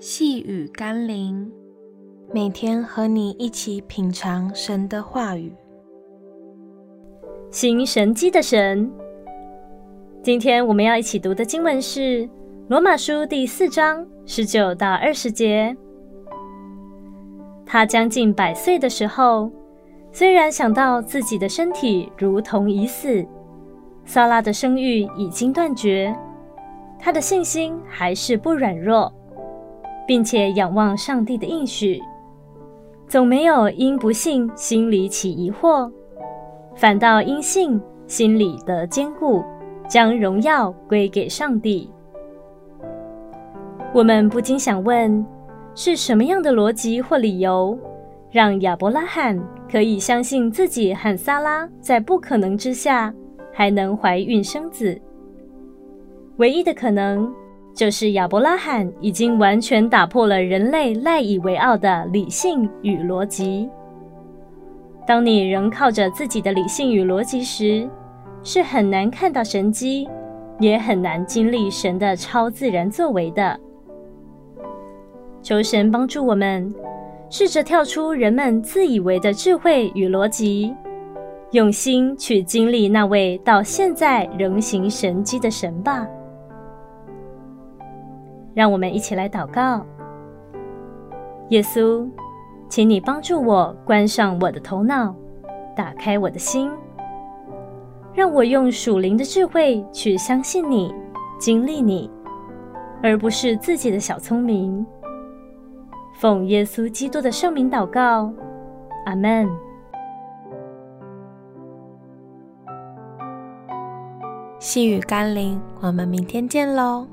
细雨甘霖，每天和你一起品尝神的话语，行神迹的神。今天我们要一起读的经文是《罗马书》第四章十九到二十节。他将近百岁的时候，虽然想到自己的身体如同已死，撒拉的生育已经断绝，他的信心还是不软弱。并且仰望上帝的应许，总没有因不信心里起疑惑，反倒因信心里得坚固，将荣耀归给上帝。我们不禁想问：是什么样的逻辑或理由，让亚伯拉罕可以相信自己和撒拉在不可能之下还能怀孕生子？唯一的可能。就是亚伯拉罕已经完全打破了人类赖以为傲的理性与逻辑。当你仍靠着自己的理性与逻辑时，是很难看到神迹，也很难经历神的超自然作为的。求神帮助我们，试着跳出人们自以为的智慧与逻辑，用心去经历那位到现在仍行神迹的神吧。让我们一起来祷告，耶稣，请你帮助我关上我的头脑，打开我的心，让我用属灵的智慧去相信你、经历你，而不是自己的小聪明。奉耶稣基督的圣名祷告，阿门。细雨甘霖，我们明天见喽。